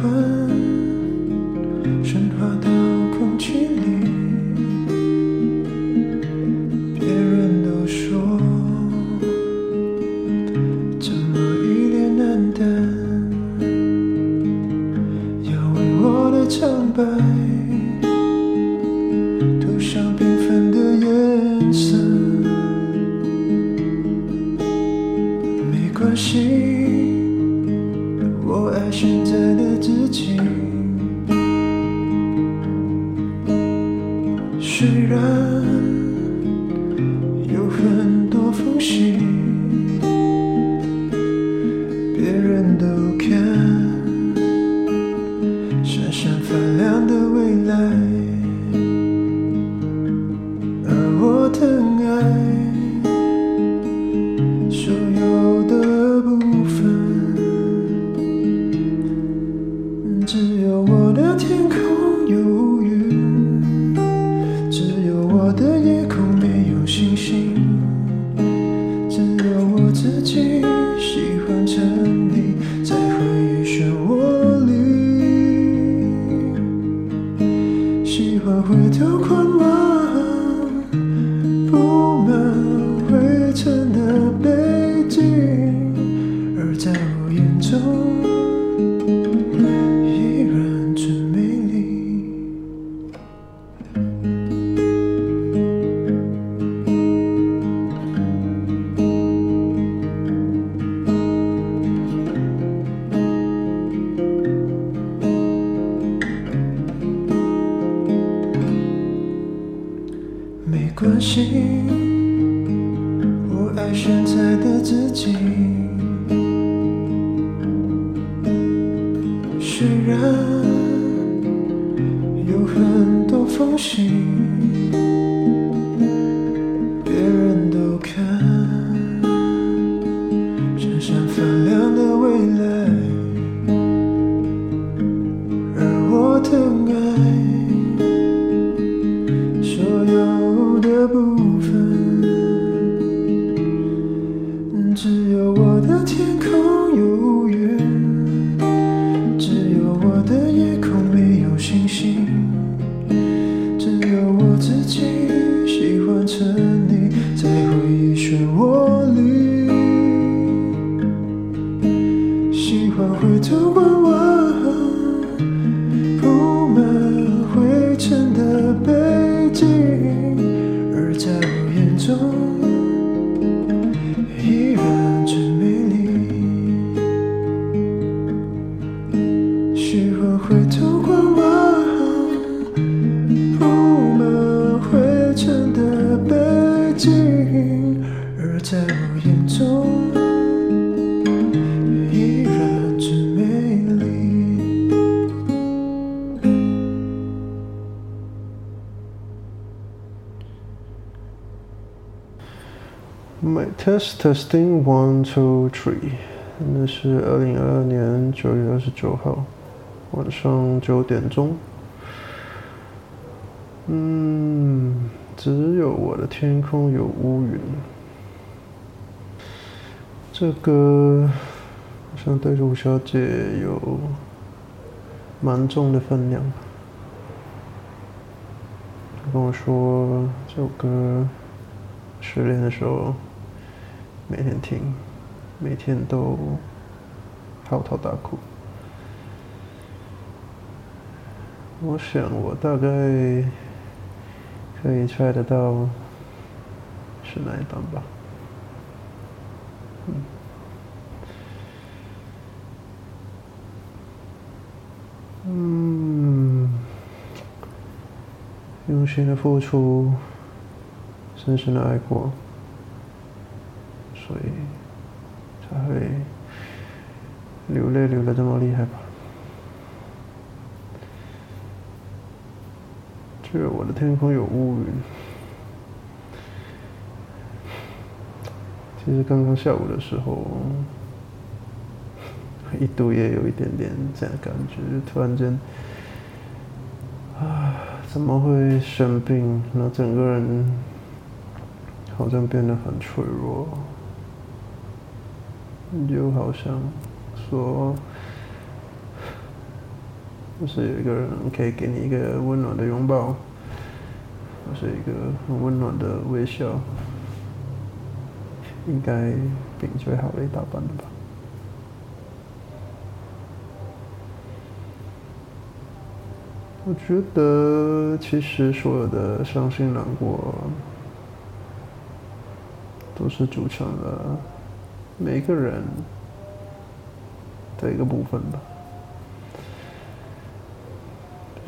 分喧到空气里，别人都说怎么一脸难。要为我的苍白涂上缤纷的颜色，没关系，我爱现在的。自己。虽然有很多缝隙，别人都看的自己。虽然有很多缝隙，别人都看闪闪发亮的未来，中依然最美丽。是否回头观望，铺满灰尘的背景，而在我眼 My test testing one two three，那是二零二二年九月二十九号晚上九点钟。嗯，只有我的天空有乌云。这歌好像对卢小姐有蛮重的分量。她跟我说这首歌失恋的时候每天听，每天都嚎啕大哭。我想我大概可以猜得到是哪一段吧。嗯，用心的付出，深深的爱过，所以才会流泪流的这么厉害吧。就是我的天空有乌云。其实刚刚下午的时候，一度也有一点点这样感觉，就突然间，啊，怎么会生病？然后整个人好像变得很脆弱，就好像说，就是有一个人可以给你一个温暖的拥抱，或是一个很温暖的微笑，应该比你最好了一大半了吧。我觉得，其实所有的伤心难过，都是组成了每个人的一个部分吧。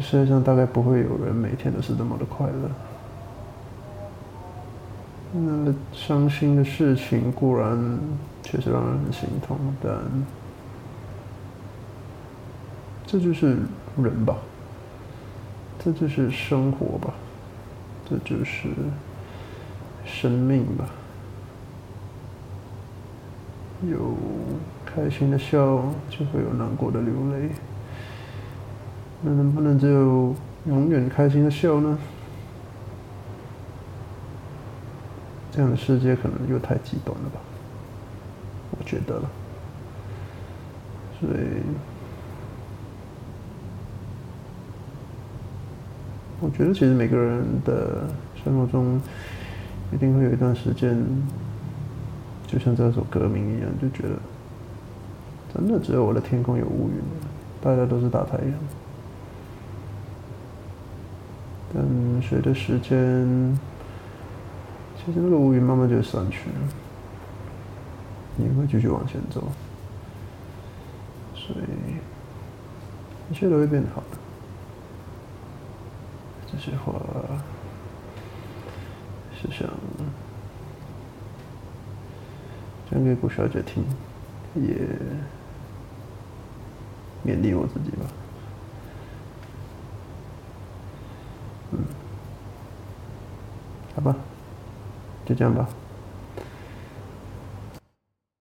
世界上大概不会有人每天都是这么的快乐。那伤心的事情固然确实让人很心痛，但这就是人吧。这就是生活吧，这就是生命吧。有开心的笑，就会有难过的流泪。那能不能只有永远开心的笑呢？这样的世界可能又太极端了吧？我觉得了，所以。我觉得其实每个人的生活中，一定会有一段时间，就像这首歌名一样，就觉得真的只有我的天空有乌云，大家都是大太阳。但随着时间，其实那个乌云慢慢就散去了，你会继续往前走，所以一切都会变好的。这些话是想给顾小姐听，也勉励我自己吧。嗯，好吧，就这样吧。